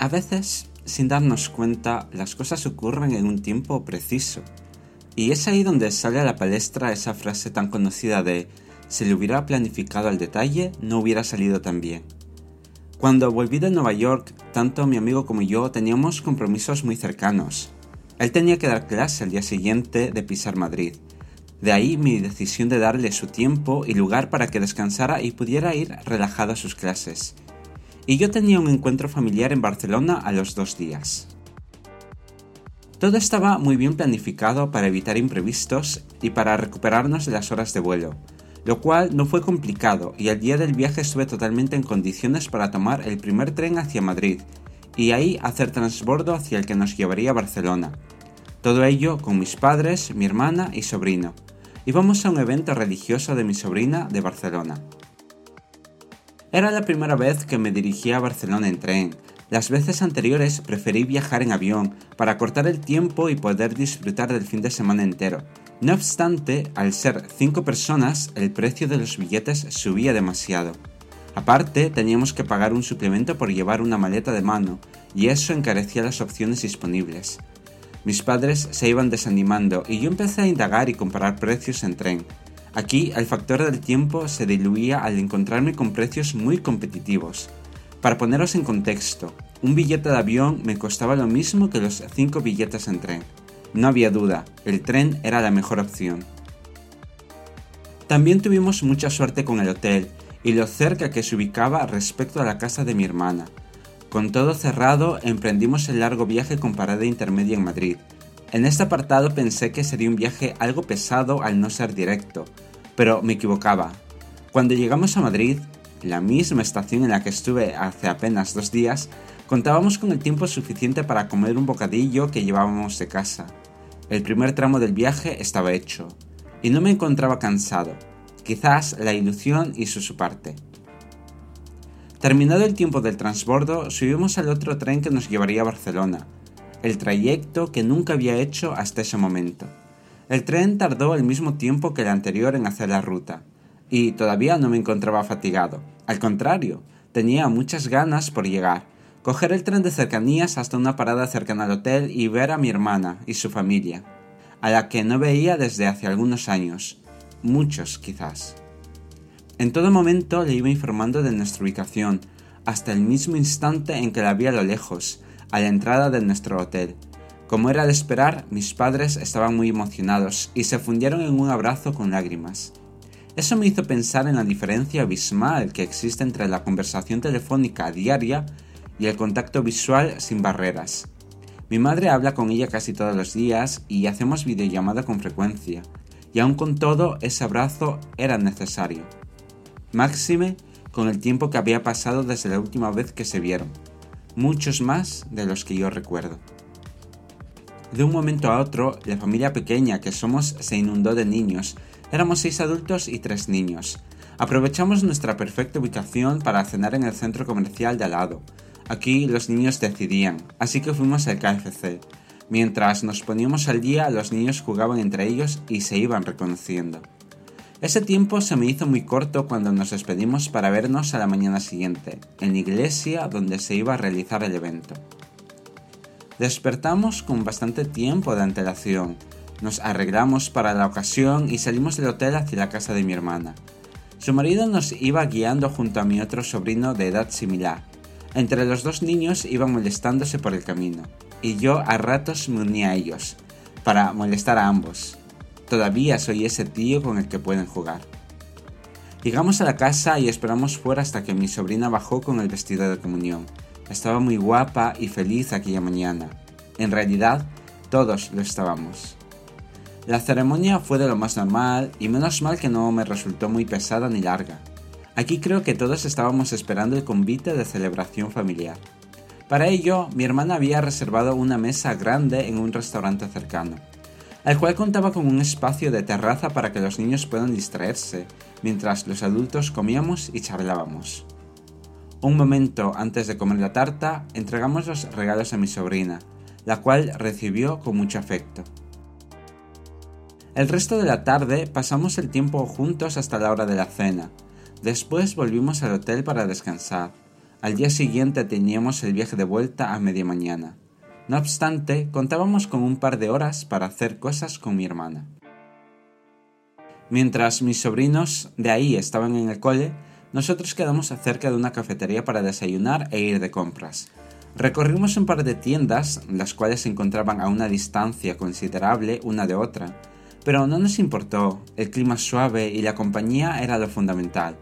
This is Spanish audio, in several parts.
A veces, sin darnos cuenta, las cosas ocurren en un tiempo preciso. Y es ahí donde sale a la palestra esa frase tan conocida de si le hubiera planificado al detalle, no hubiera salido tan bien. Cuando volví de Nueva York, tanto mi amigo como yo teníamos compromisos muy cercanos. Él tenía que dar clase al día siguiente de pisar Madrid. De ahí mi decisión de darle su tiempo y lugar para que descansara y pudiera ir relajado a sus clases y yo tenía un encuentro familiar en Barcelona a los dos días. Todo estaba muy bien planificado para evitar imprevistos y para recuperarnos de las horas de vuelo, lo cual no fue complicado y al día del viaje estuve totalmente en condiciones para tomar el primer tren hacia Madrid y ahí hacer transbordo hacia el que nos llevaría a Barcelona. Todo ello con mis padres, mi hermana y sobrino. Íbamos a un evento religioso de mi sobrina de Barcelona. Era la primera vez que me dirigía a Barcelona en tren. Las veces anteriores preferí viajar en avión para cortar el tiempo y poder disfrutar del fin de semana entero. No obstante, al ser cinco personas, el precio de los billetes subía demasiado. Aparte, teníamos que pagar un suplemento por llevar una maleta de mano, y eso encarecía las opciones disponibles. Mis padres se iban desanimando y yo empecé a indagar y comparar precios en tren. Aquí el factor del tiempo se diluía al encontrarme con precios muy competitivos. Para poneros en contexto, un billete de avión me costaba lo mismo que los 5 billetes en tren. No había duda, el tren era la mejor opción. También tuvimos mucha suerte con el hotel y lo cerca que se ubicaba respecto a la casa de mi hermana. Con todo cerrado, emprendimos el largo viaje con parada intermedia en Madrid, en este apartado pensé que sería un viaje algo pesado al no ser directo, pero me equivocaba. Cuando llegamos a Madrid, la misma estación en la que estuve hace apenas dos días, contábamos con el tiempo suficiente para comer un bocadillo que llevábamos de casa. El primer tramo del viaje estaba hecho, y no me encontraba cansado, quizás la ilusión hizo su parte. Terminado el tiempo del transbordo, subimos al otro tren que nos llevaría a Barcelona, el trayecto que nunca había hecho hasta ese momento. El tren tardó el mismo tiempo que el anterior en hacer la ruta, y todavía no me encontraba fatigado. Al contrario, tenía muchas ganas por llegar, coger el tren de cercanías hasta una parada cercana al hotel y ver a mi hermana y su familia, a la que no veía desde hace algunos años, muchos quizás. En todo momento le iba informando de nuestra ubicación, hasta el mismo instante en que la vi a lo lejos, a la entrada de nuestro hotel. Como era de esperar, mis padres estaban muy emocionados y se fundieron en un abrazo con lágrimas. Eso me hizo pensar en la diferencia abismal que existe entre la conversación telefónica diaria y el contacto visual sin barreras. Mi madre habla con ella casi todos los días y hacemos videollamada con frecuencia, y aun con todo ese abrazo era necesario. Máxime con el tiempo que había pasado desde la última vez que se vieron muchos más de los que yo recuerdo. De un momento a otro, la familia pequeña que somos se inundó de niños. Éramos seis adultos y tres niños. Aprovechamos nuestra perfecta ubicación para cenar en el centro comercial de al lado. Aquí los niños decidían, así que fuimos al KFC. Mientras nos poníamos al día, los niños jugaban entre ellos y se iban reconociendo. Ese tiempo se me hizo muy corto cuando nos despedimos para vernos a la mañana siguiente, en la iglesia donde se iba a realizar el evento. Despertamos con bastante tiempo de antelación, nos arreglamos para la ocasión y salimos del hotel hacia la casa de mi hermana. Su marido nos iba guiando junto a mi otro sobrino de edad similar. Entre los dos niños iban molestándose por el camino, y yo a ratos me unía a ellos, para molestar a ambos. Todavía soy ese tío con el que pueden jugar. Llegamos a la casa y esperamos fuera hasta que mi sobrina bajó con el vestido de comunión. Estaba muy guapa y feliz aquella mañana. En realidad, todos lo estábamos. La ceremonia fue de lo más normal y menos mal que no me resultó muy pesada ni larga. Aquí creo que todos estábamos esperando el convite de celebración familiar. Para ello, mi hermana había reservado una mesa grande en un restaurante cercano al cual contaba con un espacio de terraza para que los niños puedan distraerse, mientras los adultos comíamos y charlábamos. Un momento antes de comer la tarta, entregamos los regalos a mi sobrina, la cual recibió con mucho afecto. El resto de la tarde pasamos el tiempo juntos hasta la hora de la cena. Después volvimos al hotel para descansar. Al día siguiente teníamos el viaje de vuelta a media mañana. No obstante, contábamos con un par de horas para hacer cosas con mi hermana. Mientras mis sobrinos de ahí estaban en el cole, nosotros quedamos cerca de una cafetería para desayunar e ir de compras. Recorrimos un par de tiendas, las cuales se encontraban a una distancia considerable una de otra, pero no nos importó, el clima suave y la compañía era lo fundamental,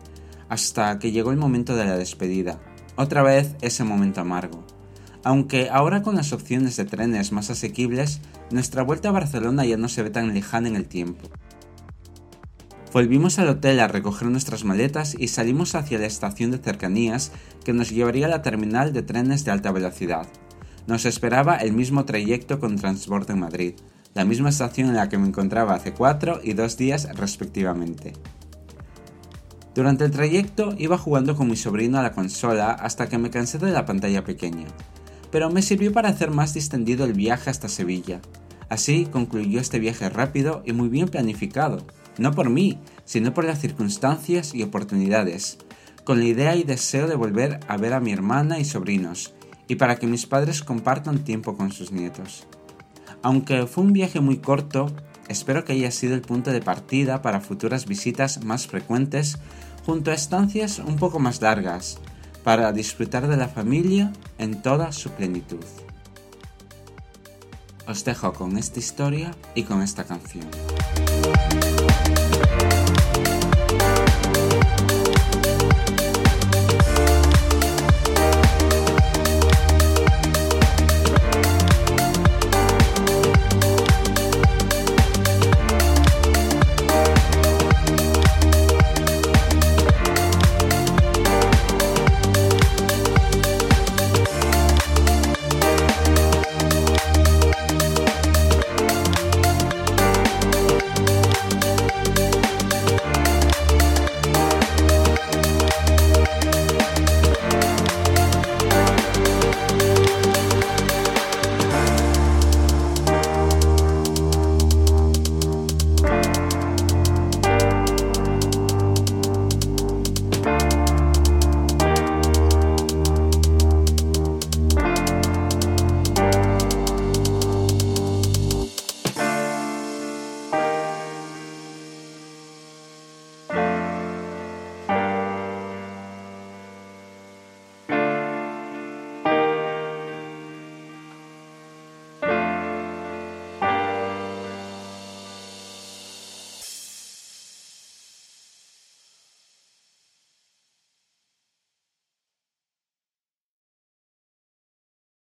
hasta que llegó el momento de la despedida, otra vez ese momento amargo. Aunque ahora con las opciones de trenes más asequibles, nuestra vuelta a Barcelona ya no se ve tan lejana en el tiempo. Volvimos al hotel a recoger nuestras maletas y salimos hacia la estación de cercanías que nos llevaría a la terminal de trenes de alta velocidad. Nos esperaba el mismo trayecto con Transporte en Madrid, la misma estación en la que me encontraba hace cuatro y dos días respectivamente. Durante el trayecto iba jugando con mi sobrino a la consola hasta que me cansé de la pantalla pequeña, pero me sirvió para hacer más distendido el viaje hasta Sevilla. Así concluyó este viaje rápido y muy bien planificado, no por mí, sino por las circunstancias y oportunidades, con la idea y deseo de volver a ver a mi hermana y sobrinos, y para que mis padres compartan tiempo con sus nietos. Aunque fue un viaje muy corto, espero que haya sido el punto de partida para futuras visitas más frecuentes junto a estancias un poco más largas, para disfrutar de la familia en toda su plenitud. Os dejo con esta historia y con esta canción.